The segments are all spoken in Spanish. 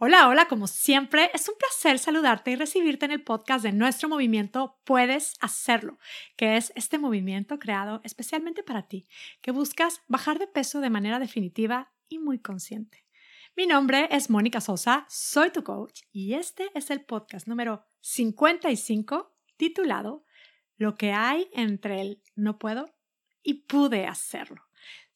Hola, hola, como siempre, es un placer saludarte y recibirte en el podcast de nuestro movimiento Puedes Hacerlo, que es este movimiento creado especialmente para ti, que buscas bajar de peso de manera definitiva y muy consciente. Mi nombre es Mónica Sosa, soy tu coach y este es el podcast número 55 titulado Lo que hay entre el no puedo y pude hacerlo.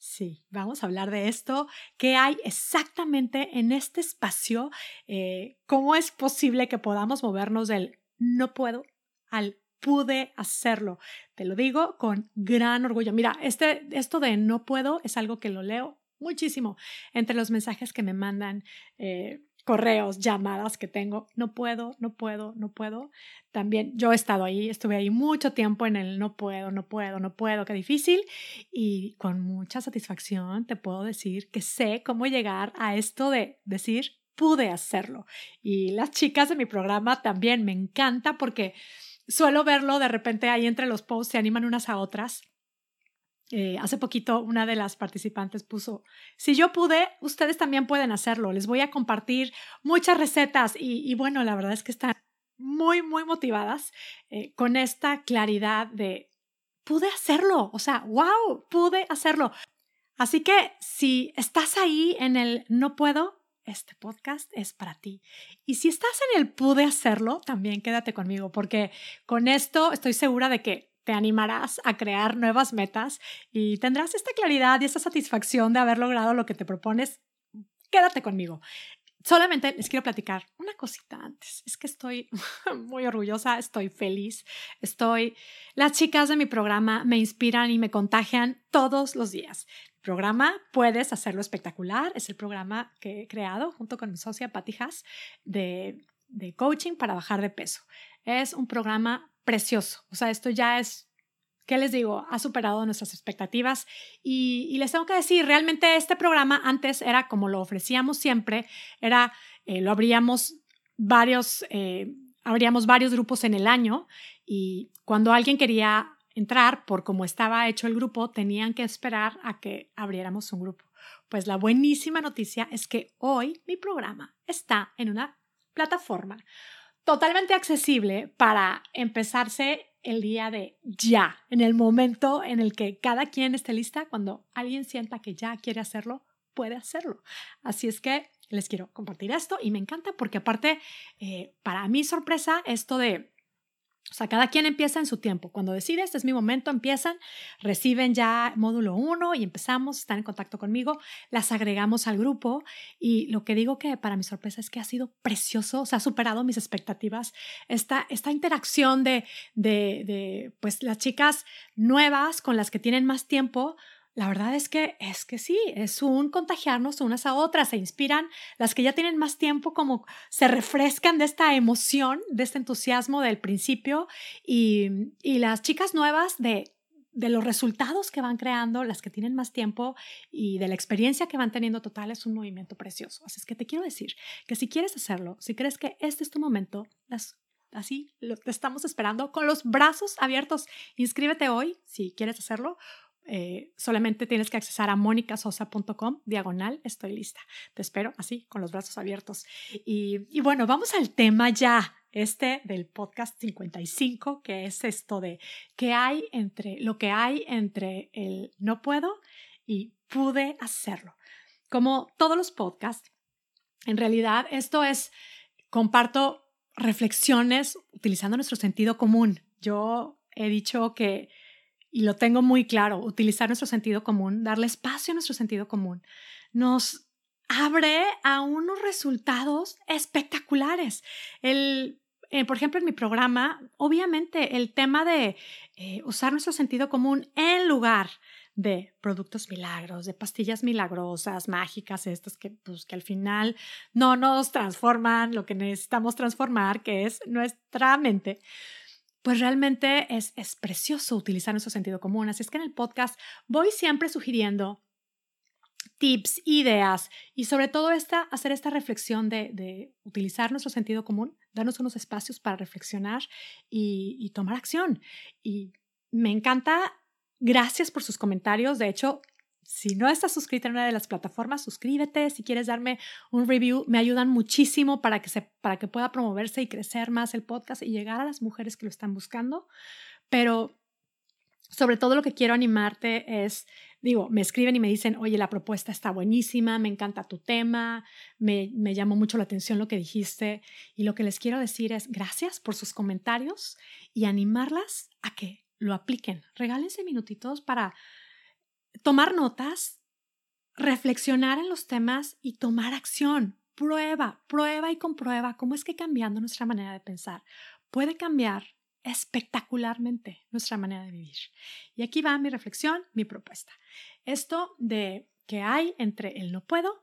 Sí, vamos a hablar de esto, qué hay exactamente en este espacio, eh, cómo es posible que podamos movernos del no puedo al pude hacerlo. Te lo digo con gran orgullo. Mira, este, esto de no puedo es algo que lo leo muchísimo entre los mensajes que me mandan. Eh, correos, llamadas que tengo, no puedo, no puedo, no puedo. También yo he estado ahí, estuve ahí mucho tiempo en el no puedo, no puedo, no puedo, qué difícil. Y con mucha satisfacción te puedo decir que sé cómo llegar a esto de decir, pude hacerlo. Y las chicas de mi programa también me encanta porque suelo verlo de repente ahí entre los posts, se animan unas a otras eh, hace poquito una de las participantes puso, si yo pude, ustedes también pueden hacerlo. Les voy a compartir muchas recetas y, bueno, la verdad es que están muy, muy motivadas eh, con esta claridad de, pude hacerlo, o sea, wow, pude hacerlo. Así que si estás ahí en el no puedo, este podcast es para ti. Y si estás en el pude hacerlo, también quédate conmigo, porque con esto estoy segura de que te animarás a crear nuevas metas y tendrás esta claridad y esta satisfacción de haber logrado lo que te propones. Quédate conmigo. Solamente les quiero platicar una cosita antes. Es que estoy muy orgullosa, estoy feliz, estoy... Las chicas de mi programa me inspiran y me contagian todos los días. Programa Puedes Hacerlo Espectacular es el programa que he creado junto con mi socia Patty Haas de, de coaching para bajar de peso. Es un programa precioso. O sea, esto ya es, ¿qué les digo? Ha superado nuestras expectativas y, les tengo que decir, realmente este programa antes era como lo ofrecíamos siempre, era, eh, lo abríamos varios, eh, abríamos varios grupos en el año y cuando alguien quería entrar por cómo estaba hecho el grupo, tenían que esperar a que abriéramos un grupo. Pues la buenísima noticia es que hoy mi programa está en una plataforma totalmente accesible para empezarse el día de ya, en el momento en el que cada quien esté lista, cuando alguien sienta que ya quiere hacerlo, puede hacerlo. Así es que les quiero compartir esto y me encanta porque aparte, eh, para mi sorpresa, esto de o sea, cada quien empieza en su tiempo. Cuando decide, es mi momento, empiezan, reciben ya módulo 1 y empezamos, están en contacto conmigo, las agregamos al grupo y lo que digo que para mi sorpresa es que ha sido precioso, o sea, ha superado mis expectativas esta, esta interacción de, de, de, pues, las chicas nuevas con las que tienen más tiempo, la verdad es que es que sí, es un contagiarnos unas a otras, se inspiran, las que ya tienen más tiempo como se refrescan de esta emoción, de este entusiasmo del principio y, y las chicas nuevas de, de los resultados que van creando, las que tienen más tiempo y de la experiencia que van teniendo total es un movimiento precioso. Así es que te quiero decir que si quieres hacerlo, si crees que este es tu momento, así lo, te estamos esperando con los brazos abiertos. Inscríbete hoy si quieres hacerlo eh, solamente tienes que accesar a monicasosa.com, diagonal, estoy lista. Te espero así, con los brazos abiertos. Y, y, bueno, vamos al tema ya, este del podcast 55, que es esto de qué hay entre, lo que hay entre el no puedo y pude hacerlo. Como todos los podcasts, en realidad esto es, comparto reflexiones utilizando nuestro sentido común. Yo he dicho que y lo tengo muy claro, utilizar nuestro sentido común, darle espacio a nuestro sentido común, nos abre a unos resultados espectaculares. El, eh, por ejemplo, en mi programa, obviamente el tema de eh, usar nuestro sentido común en lugar de productos milagros, de pastillas milagrosas, mágicas, estas que, pues, que al final no nos transforman lo que necesitamos transformar, que es nuestra mente pues realmente es, es precioso utilizar nuestro sentido común. Así es que en el podcast voy siempre sugiriendo tips, ideas y sobre todo esta, hacer esta reflexión de, de, utilizar nuestro sentido común, darnos unos espacios para reflexionar y, y, tomar acción. Y me encanta, gracias por sus comentarios. De hecho, si no estás suscrita en una de las plataformas, suscríbete. Si quieres darme un review, me ayudan muchísimo para que, se, para que pueda promoverse y crecer más el podcast y llegar a las mujeres que lo están buscando. Pero sobre todo lo que quiero animarte es, digo, me escriben y me dicen, oye, la propuesta está buenísima, me encanta tu tema, me, me llamó mucho la atención lo que dijiste. Y lo que les quiero decir es gracias por sus comentarios y animarlas a que lo apliquen. Regálense minutitos para tomar notas, reflexionar en los temas y tomar acción. Prueba, prueba y comprueba cómo es que cambiando nuestra manera de pensar puede cambiar espectacularmente nuestra manera de vivir. Y aquí va mi reflexión, mi propuesta. Esto de que hay entre el no puedo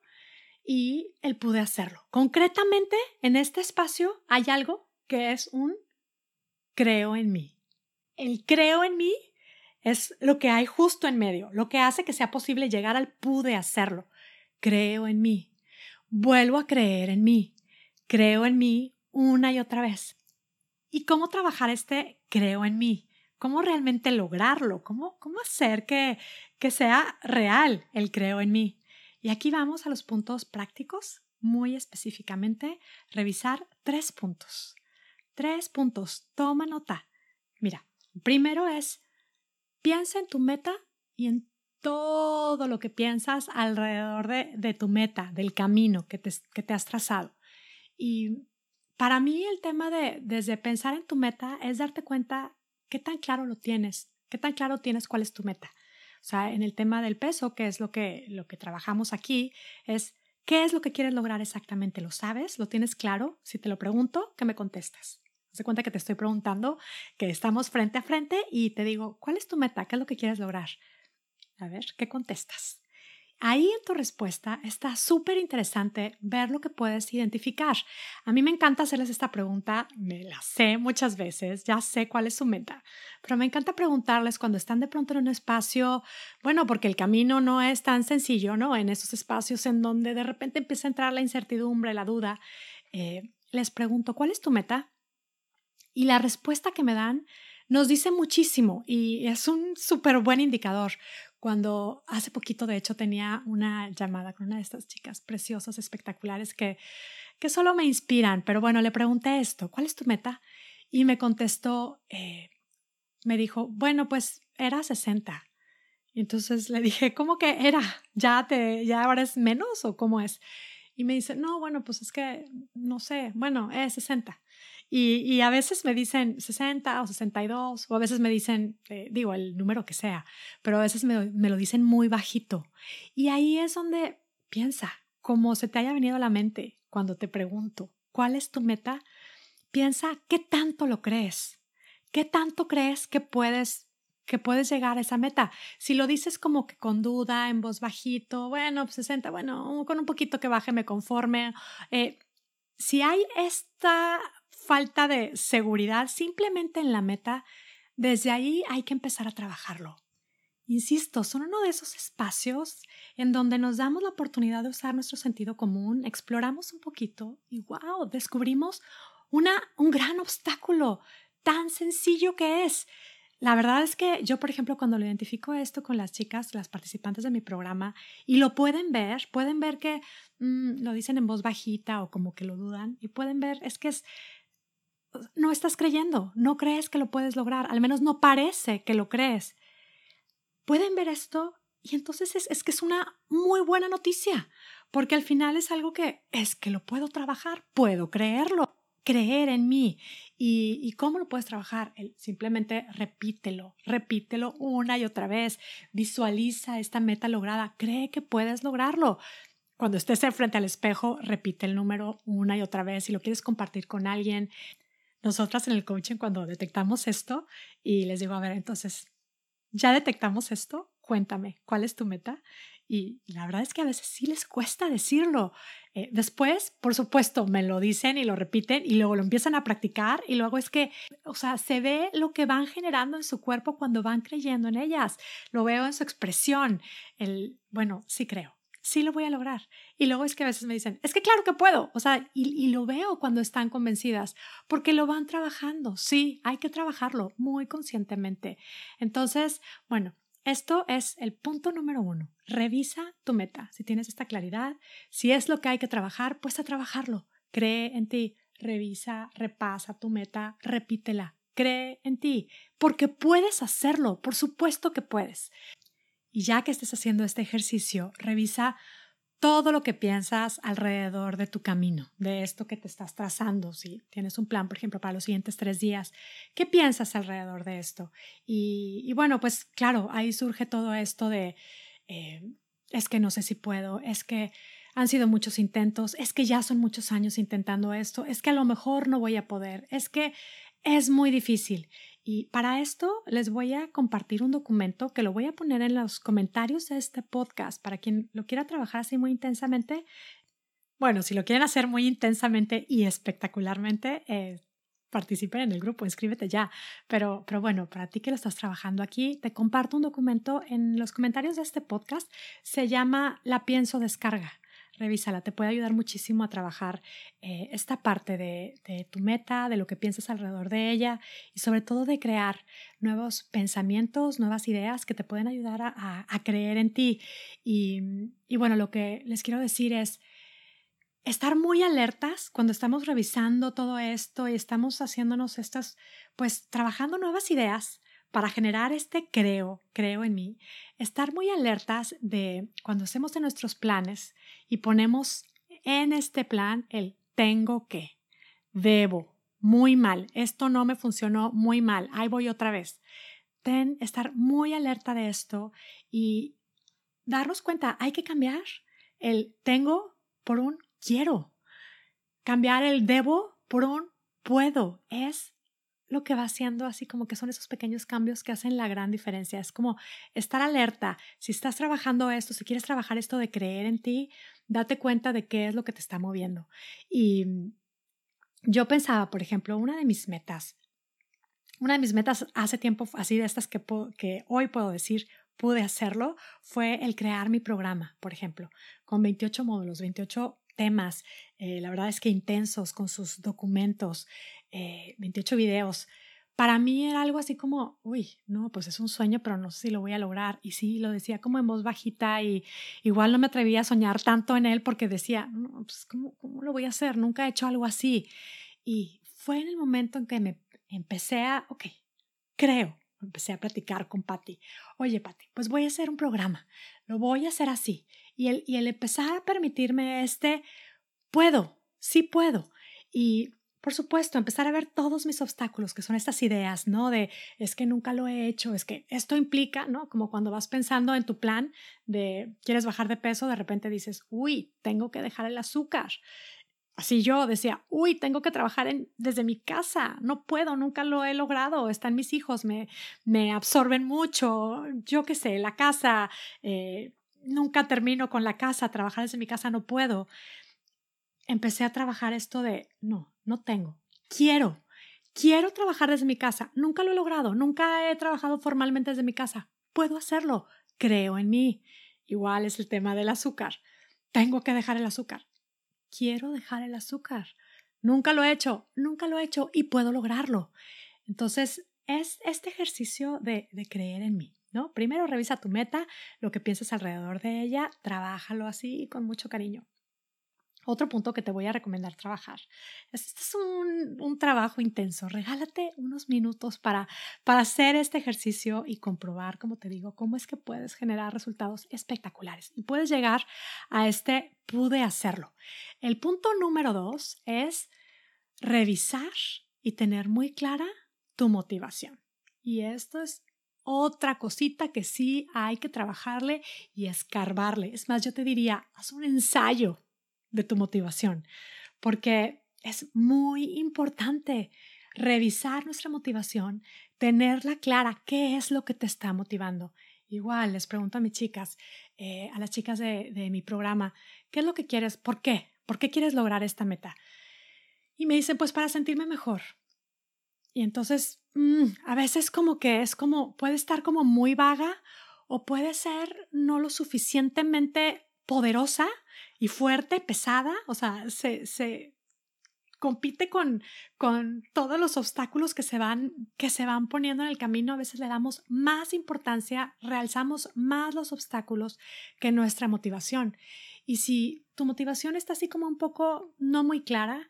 y el pude hacerlo. Concretamente, en este espacio hay algo que es un creo en mí. El creo en mí es lo que hay justo en medio, lo que hace que sea posible llegar al pude hacerlo. Creo en mí. Vuelvo a creer en mí. Creo en mí una y otra vez. ¿Y cómo trabajar este creo en mí? ¿Cómo realmente lograrlo? ¿Cómo, cómo hacer que, que sea real el creo en mí? Y aquí vamos a los puntos prácticos, muy específicamente, revisar tres puntos. Tres puntos. Toma nota. Mira, primero es Piensa en tu meta y en todo lo que piensas alrededor de, tu meta, del camino que te, que te has trazado. Y para mí el tema de desde pensar en tu meta es darte cuenta qué tan claro lo tienes, qué tan claro tienes cuál es tu meta. O sea, en el tema del peso, que es lo que, lo que trabajamos aquí, es qué es lo que quieres lograr exactamente. ¿Lo sabes? ¿Lo tienes claro? Si te lo pregunto, ¿qué me contestas? Se cuenta que te estoy preguntando, que estamos frente a frente y te digo, ¿cuál es tu meta? ¿Qué es lo que quieres lograr? A ver, ¿qué contestas? Ahí en tu respuesta está súper interesante ver lo que puedes identificar. A mí me encanta hacerles esta pregunta, me la sé muchas veces, ya sé cuál es su meta, pero me encanta preguntarles cuando están de pronto en un espacio, bueno, porque el camino no es tan sencillo, ¿no? En esos espacios en donde de repente empieza a entrar la incertidumbre, la duda, eh, les pregunto, ¿cuál es tu meta? Y la respuesta que me dan nos dice muchísimo y es un súper buen indicador. Cuando hace poquito, de hecho, tenía una llamada con una de estas chicas preciosas, espectaculares, que, que solo me inspiran, pero bueno, le pregunté esto, ¿cuál es tu meta? Y me contestó, eh, me dijo, bueno, pues era 60. Y entonces le dije, ¿cómo que era? ¿Ya, te, ¿Ya ahora es menos o cómo es? Y me dice, no, bueno, pues es que, no sé, bueno, es 60. Y, a veces me dicen 60 o 62, o a veces me dicen, eh, digo, el número que sea, pero a veces me, lo dicen muy bajito. Y ahí es donde piensa, como se te haya venido a la mente cuando te pregunto, ¿cuál es tu meta? Piensa, ¿qué tanto lo crees? ¿Qué tanto crees que puedes que puedes llegar a esa meta. Si lo dices como que con duda, en voz bajito, bueno, 60, pues bueno, con un poquito que baje me conforme. Eh, si hay esta falta de seguridad simplemente en la meta, desde ahí hay que empezar a trabajarlo. Insisto, son uno de esos espacios en donde nos damos la oportunidad de usar nuestro sentido común, exploramos un poquito y wow, descubrimos una, un gran obstáculo tan sencillo que es. La verdad es que yo, por ejemplo, cuando lo identifico esto con las chicas, las participantes de mi programa, y lo pueden ver, pueden ver que mm, lo dicen en voz bajita o como que lo dudan, y pueden ver, es que es, no estás creyendo, no crees que lo puedes lograr, al menos no parece que lo crees. Pueden ver esto y entonces es, es, que es una muy buena noticia, porque al final es algo que es que lo puedo trabajar, puedo creerlo, creer en mí. ¿Y, cómo lo puedes trabajar? simplemente repítelo, repítelo una y otra vez, visualiza esta meta lograda, cree que puedes lograrlo. Cuando estés frente al espejo, repite el número una y otra vez. Si lo quieres compartir con alguien, nosotras en el coaching cuando detectamos esto y les digo, a ver, entonces, ya detectamos esto, cuéntame, ¿cuál es tu meta? Y la verdad es que a veces sí les cuesta decirlo. Eh, después, por supuesto, me lo dicen y lo repiten y luego lo empiezan a practicar y luego es que, o sea, se ve lo que van generando en su cuerpo cuando van creyendo en ellas. Lo veo en su expresión. El, bueno, sí creo sí lo voy a lograr. Y luego es que a veces me dicen, es que claro que puedo, o sea, y, lo veo cuando están convencidas, porque lo van trabajando, sí, hay que trabajarlo muy conscientemente. Entonces, bueno, Esto es el punto número uno. Revisa tu meta. Si tienes esta claridad, si es lo que hay que trabajar, pues a trabajarlo. Cree en ti. Revisa, repasa tu meta, repítela. Cree en ti, porque puedes hacerlo, por supuesto que puedes. Y ya que estés haciendo este ejercicio, revisa todo lo que piensas alrededor de tu camino, de esto que te estás trazando. Si tienes un plan, por ejemplo, para los siguientes tres días, ¿qué piensas alrededor de esto? Y, bueno, pues claro, ahí surge todo esto de, eh, es que no sé si puedo, es que han sido muchos intentos, es que ya son muchos años intentando esto, es que a lo mejor no voy a poder, es que es muy difícil. Y para esto les voy a compartir un documento que lo voy a poner en los comentarios de este podcast para quien lo quiera trabajar así muy intensamente. Bueno, si lo quieren hacer muy intensamente y espectacularmente, eh, participen en el grupo, inscríbete ya. Pero, pero bueno, para ti que lo estás trabajando aquí, te comparto un documento en los comentarios de este podcast. Se llama La Pienso Descarga revísala, te puede ayudar muchísimo a trabajar eh, esta parte de, tu meta, de lo que piensas alrededor de ella y sobre todo de crear nuevos pensamientos, nuevas ideas que te pueden ayudar a, creer en ti. Y bueno, lo que les quiero decir es estar muy alertas cuando estamos revisando todo esto y estamos haciéndonos estas, pues trabajando nuevas ideas para generar este creo, creo en mí, estar muy alertas de cuando hacemos de nuestros planes y ponemos en este plan el tengo que, debo, muy mal, esto no me funcionó muy mal, ahí voy otra vez. Ten, estar muy alerta de esto y darnos cuenta, hay que cambiar el tengo por un quiero. Cambiar el debo por un puedo. Es lo que va haciendo, así como que son esos pequeños cambios que hacen la gran diferencia. Es como estar alerta. Si estás trabajando esto, si quieres trabajar esto de creer en ti, date cuenta de qué es lo que te está moviendo. Y yo pensaba, por ejemplo, una de mis metas, una de mis metas hace tiempo, así de estas que, que hoy puedo decir, pude hacerlo, fue el crear mi programa, por ejemplo, con 28 módulos, 28 temas, eh, la verdad es que intensos, con sus documentos, 28 eh, videos. Para mí era algo así como, uy, no, pues es un sueño, pero no sé si lo voy a lograr. Y sí, lo decía como en voz bajita y igual no me atrevía a soñar tanto en él porque decía, no, pues ¿cómo, cómo lo voy a hacer? Nunca he hecho algo así. Y fue en el momento en que me empecé a, ok, creo, empecé a platicar con Patti. Oye, Patti, pues voy a hacer un programa, lo voy a hacer así. Y el, y el empezar a permitirme este, puedo, sí puedo. Y por supuesto, empezar a ver todos mis obstáculos, que son estas ideas, ¿no? De es que nunca lo he hecho, es que esto implica, ¿no? Como cuando vas pensando en tu plan de quieres bajar de peso, de repente dices, uy, tengo que dejar el azúcar. Así yo decía, uy, tengo que trabajar desde mi casa, no puedo, nunca lo he logrado, están mis hijos, me, me absorben mucho, yo qué sé, la casa, eh, nunca termino con la casa, trabajar desde mi casa no puedo. Empecé a trabajar esto de, no, no tengo, quiero, quiero trabajar desde mi casa. Nunca lo he logrado, nunca he trabajado formalmente desde mi casa. Puedo hacerlo, creo en mí. Igual es el tema del azúcar. Tengo que dejar el azúcar. Quiero dejar el azúcar. Nunca lo he hecho, nunca lo he hecho y puedo lograrlo. Entonces, es este ejercicio de, de creer en mí. ¿No? Primero revisa tu meta, lo que piensas alrededor de ella, trabájalo así con mucho cariño. Otro punto que te voy a recomendar trabajar. Este es un, un, trabajo intenso. Regálate unos minutos para, para hacer este ejercicio y comprobar, como te digo, cómo es que puedes generar resultados espectaculares y puedes llegar a este pude hacerlo. El punto número dos es revisar y tener muy clara tu motivación. Y esto es otra cosita que sí hay que trabajarle y escarbarle. Es más, yo te diría, haz un ensayo de tu motivación, porque es muy importante revisar nuestra motivación, tenerla clara, qué es lo que te está motivando. Igual les pregunto a mis chicas, eh, a las chicas de, de mi programa, ¿qué es lo que quieres? ¿Por qué? ¿Por qué quieres lograr esta meta? Y me dicen, pues para sentirme mejor. Y entonces, mm, a veces como que es como, puede estar como muy vaga o puede ser no lo suficientemente poderosa y fuerte, pesada, o sea, se, se compite con, con todos los obstáculos que se, van, que se van poniendo en el camino. A veces le damos más importancia, realzamos más los obstáculos que nuestra motivación. Y si tu motivación está así como un poco no muy clara,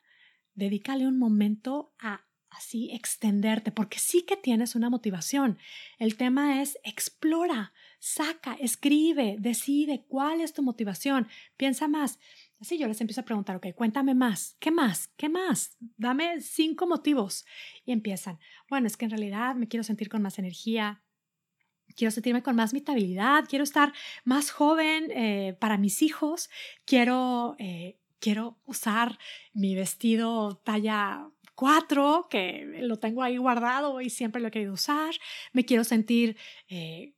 dedícale un momento a así extenderte, porque sí que tienes una motivación. El tema es explora, saca, escribe, decide cuál es tu motivación. Piensa más. Así yo les empiezo a preguntar, ok, cuéntame más, ¿qué más? ¿Qué más? Dame cinco motivos. Y empiezan, bueno, es que en realidad me quiero sentir con más energía, quiero sentirme con más vitabilidad, quiero estar más joven eh, para mis hijos, quiero, eh, quiero usar mi vestido talla 4, que lo tengo ahí guardado y siempre lo he querido usar, me quiero sentir eh,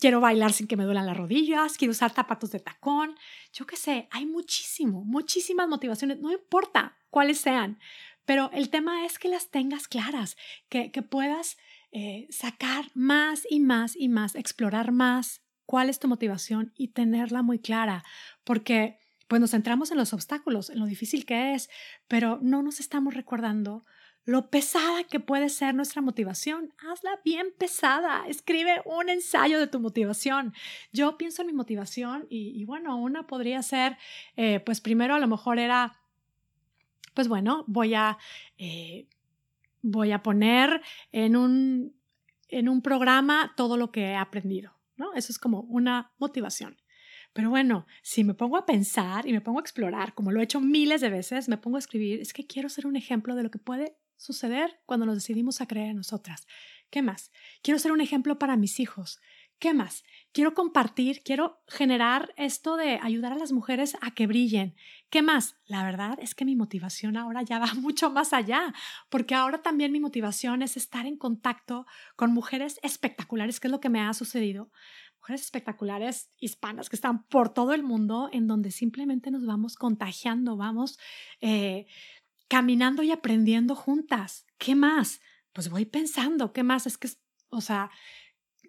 quiero bailar sin que me duelan las rodillas, quiero usar zapatos de tacón, yo qué sé, hay muchísimo, muchísimas motivaciones, no importa cuáles sean, pero el tema es que las tengas claras, que, que puedas eh, sacar más y más y más, explorar más cuál es tu motivación y tenerla muy clara, porque pues nos centramos en los obstáculos, en lo difícil que es, pero no nos estamos recordando lo pesada que puede ser nuestra motivación. Hazla bien pesada. Escribe un ensayo de tu motivación. Yo pienso en mi motivación y, bueno, una podría ser, eh, pues primero a lo mejor era, pues bueno, voy a, eh, voy a poner en un, en un programa todo lo que he aprendido. ¿no? Eso es como una motivación. Pero bueno, si me pongo a pensar y me pongo a explorar, como lo he hecho miles de veces, me pongo a escribir, es que quiero ser un ejemplo de lo que puede suceder cuando nos decidimos a creer en nosotras. ¿Qué más? Quiero ser un ejemplo para mis hijos. ¿Qué más? Quiero compartir, quiero generar esto de ayudar a las mujeres a que brillen. ¿Qué más? La verdad es que mi motivación ahora ya va mucho más allá, porque ahora también mi motivación es estar en contacto con mujeres espectaculares, que es lo que me ha sucedido. Mujeres espectaculares hispanas que están por todo el mundo, en donde simplemente nos vamos contagiando, vamos eh, caminando y aprendiendo juntas. ¿Qué más? Pues voy pensando, ¿qué más? Es que, o sea,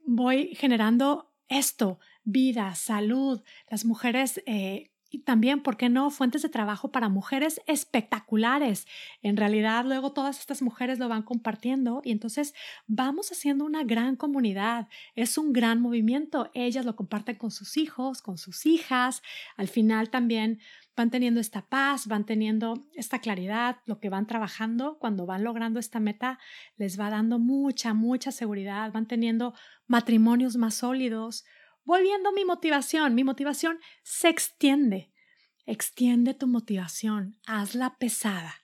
voy generando esto, vida, salud, las mujeres eh, y también, ¿por qué no? Fuentes de trabajo para mujeres espectaculares. En realidad, luego todas estas mujeres lo van compartiendo y entonces vamos haciendo una gran comunidad. Es un gran movimiento. Ellas lo comparten con sus hijos, con sus hijas. Al final también van teniendo esta paz, van teniendo esta claridad, lo que van trabajando, cuando van logrando esta meta, les va dando mucha, mucha seguridad, van teniendo matrimonios más sólidos, volviendo mi motivación, mi motivación se extiende, extiende tu motivación, hazla pesada.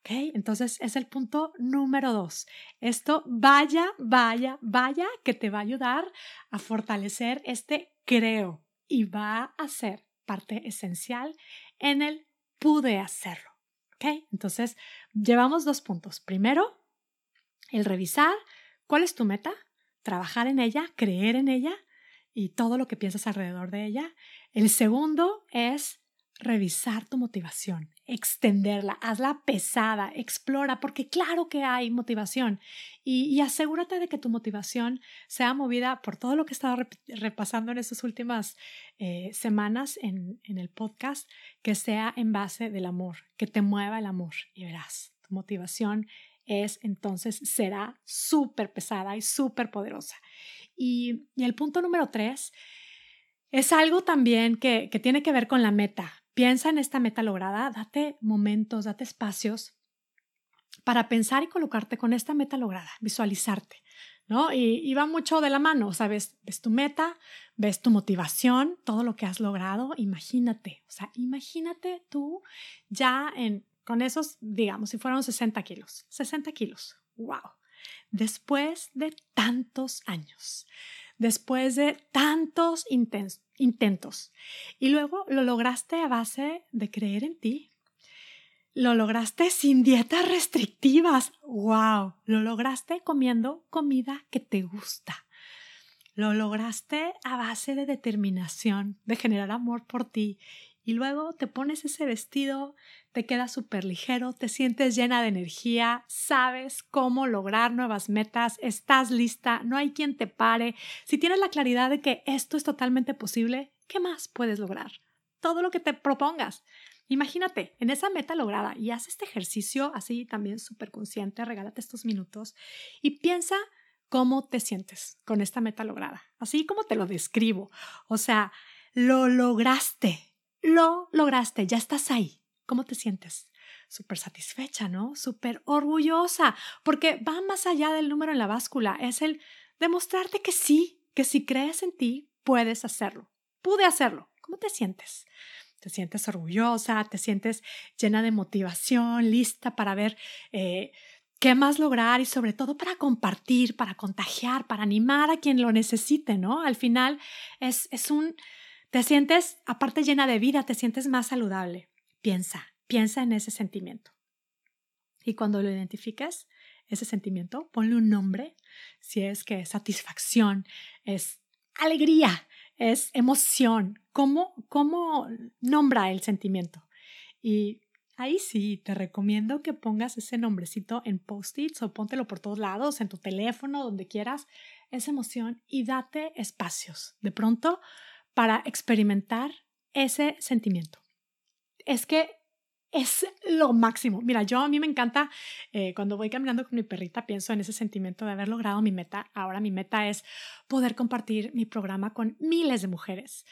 ¿Ok? Entonces es el punto número dos. Esto vaya, vaya, vaya que te va a ayudar a fortalecer este creo y va a ser parte esencial en el pude hacerlo. ¿Ok? Entonces, llevamos dos puntos. Primero, el revisar cuál es tu meta, trabajar en ella, creer en ella y todo lo que piensas alrededor de ella. El segundo es revisar tu motivación, extenderla, hazla pesada, explora, porque claro que hay motivación y, asegúrate de que tu motivación sea movida por todo lo que he estado repasando en estas últimas eh, semanas en, en el podcast, que sea en base del amor, que te mueva el amor y verás, tu motivación es entonces será súper pesada y súper poderosa. Y, el punto número tres es algo también que, tiene que ver con la meta. Piensa en esta meta lograda, date momentos, date espacios para pensar y colocarte con esta meta lograda, visualizarte, ¿no? Y, va mucho de la mano, ¿sabes? Ves tu meta, ves tu motivación, todo lo que has logrado, imagínate, o sea, imagínate tú ya en, con esos, digamos, si fueron 60 kilos, 60 kilos, wow, después de tantos años, después de tantos intentos. Y luego lo lograste a base de creer en ti. Lo lograste sin dietas restrictivas. ¡Wow! Lo lograste comiendo comida que te gusta. Lo lograste a base de determinación, de generar amor por ti y luego te pones ese vestido, te queda súper ligero, te sientes llena de energía, sabes cómo lograr nuevas metas, estás lista, no hay quien te pare. Si tienes la claridad de que esto es totalmente posible, ¿qué más puedes lograr? Todo lo que te propongas. Imagínate en esa meta lograda y haz este ejercicio así también súper consciente, regálate estos minutos y piensa cómo te sientes con esta meta lograda, así como te lo describo. O sea, lo lograste, lo lograste, ya estás ahí. ¿Cómo te sientes? Súper satisfecha, ¿no? Súper orgullosa, porque va más allá del número en la báscula, es el demostrarte que sí, que si crees en ti, puedes hacerlo. Pude hacerlo. ¿Cómo te sientes? te sientes orgullosa, te sientes llena de motivación, lista para ver eh, qué más lograr y sobre todo para compartir, para contagiar, para animar a quien lo necesite, ¿no? Al final es, es un, te sientes, aparte llena de vida, te sientes más saludable. Piensa, piensa en ese sentimiento. Y cuando lo identifiques, ese sentimiento, ponle un nombre, si es que es satisfacción, es alegría, es emoción, cómo, cómo nombra el sentimiento. Y ahí sí, te recomiendo que pongas ese nombrecito en post-its o póntelo por todos lados, en tu teléfono, donde quieras, esa emoción y date espacios de pronto para experimentar ese sentimiento. Es que es lo máximo. Mira, yo a mí me encanta eh, cuando voy caminando con mi perrita, pienso en ese sentimiento de haber logrado mi meta. Ahora mi meta es poder compartir mi programa con miles de mujeres.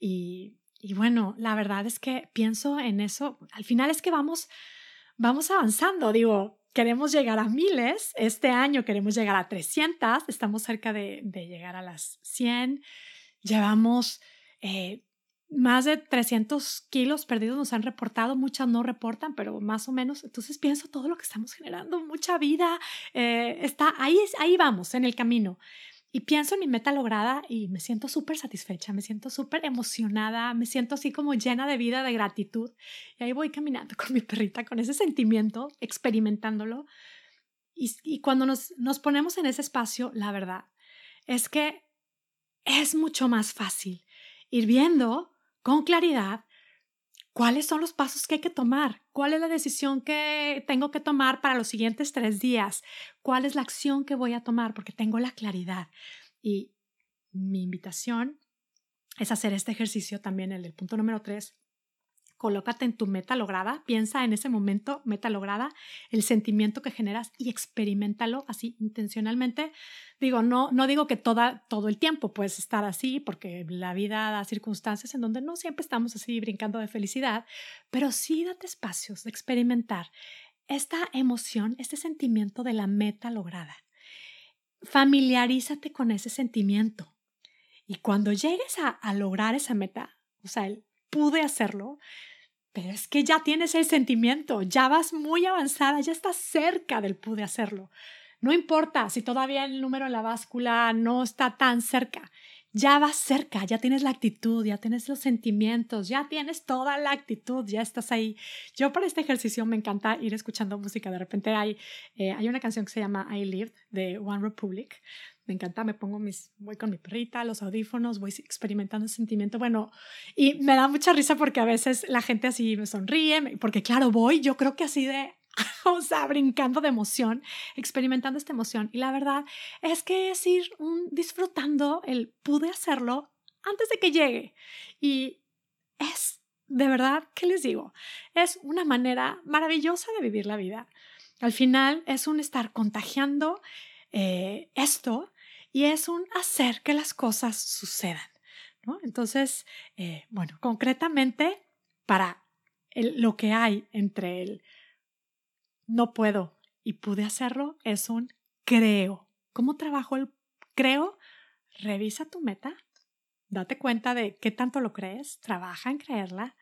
Y, bueno, la verdad es que pienso en eso. Al final es que vamos, vamos avanzando. Digo, queremos llegar a miles. Este año queremos llegar a 300. Estamos cerca de, de llegar a las 100. Llevamos... Eh, más de 300 kilos perdidos nos han reportado, muchas no reportan, pero más o menos. Entonces pienso todo lo que estamos generando, mucha vida, eh, está ahí, ahí vamos, en el camino. Y pienso en mi meta lograda y me siento súper satisfecha, me siento súper emocionada, me siento así como llena de vida, de gratitud. Y ahí voy caminando con mi perrita, con ese sentimiento, experimentándolo. Y, y cuando nos, nos ponemos en ese espacio, la verdad es que es mucho más fácil ir viendo con claridad cuáles son los pasos que hay que tomar, cuál es la decisión que tengo que tomar para los siguientes tres días, cuál es la acción que voy a tomar, porque tengo la claridad. Y mi invitación es hacer este ejercicio también, el del punto número tres, colócate en tu meta lograda, piensa en ese momento, meta lograda, el sentimiento que generas y experimentalo así intencionalmente. Digo, no, no digo que toda, todo el tiempo puedes estar así, porque la vida da circunstancias en donde no siempre estamos así brincando de felicidad, pero sí date espacios de experimentar esta emoción, este sentimiento de la meta lograda. Familiarízate con ese sentimiento. Y cuando llegues a, a lograr esa meta, o sea, el pude hacerlo, pero es que ya tienes el sentimiento, ya vas muy avanzada, ya estás cerca del pude hacerlo. No importa si todavía el número en la báscula no está tan cerca, ya vas cerca, ya tienes la actitud, ya tienes los sentimientos, ya tienes toda la actitud, ya estás ahí. Yo para este ejercicio me encanta ir escuchando música. De repente hay, eh, hay una canción que se llama I Lived de One Republic, me encanta, me pongo mis, voy con mi perrita, los audífonos, voy experimentando ese sentimiento, bueno, y me da mucha risa porque a veces la gente así me sonríe, porque claro, voy, yo creo que así de, o sea, brincando de emoción, experimentando esta emoción, y la verdad es que es ir disfrutando el pude hacerlo antes de que llegue, y es, de verdad, ¿qué les digo? Es una manera maravillosa de vivir la vida. Al final es un estar contagiando eh, esto y es un hacer que las cosas sucedan. ¿no? Entonces, eh, bueno, concretamente, para lo que hay entre el no puedo y pude hacerlo, es un creo. ¿Cómo trabajo el creo? Revisa tu meta, date cuenta de qué tanto lo crees, trabaja en creerla.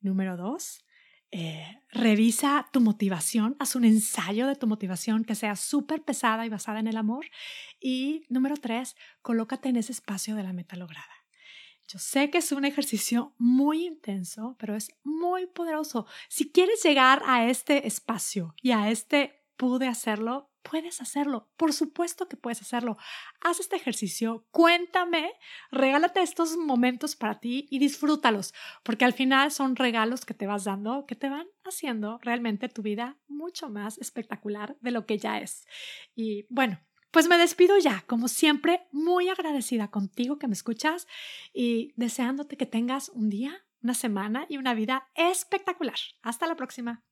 Número dos, eh, revisa tu motivación, haz un ensayo de tu motivación que sea súper pesada y basada en el amor. Y número tres, colócate en ese espacio de la meta lograda. Yo sé que es un ejercicio muy intenso, pero es muy poderoso. Si quieres llegar a este espacio y a este pude hacerlo, puedes hacerlo. Por supuesto que puedes hacerlo. Haz este ejercicio, cuéntame, regálate estos momentos para ti y disfrútalos, porque al final son regalos que te vas dando que te van haciendo realmente tu vida mucho más espectacular de lo que ya es. Y bueno, pues me despido ya, como siempre, muy agradecida contigo que me escuchas y deseándote que tengas un día una semana y una vida espectacular. Hasta la próxima.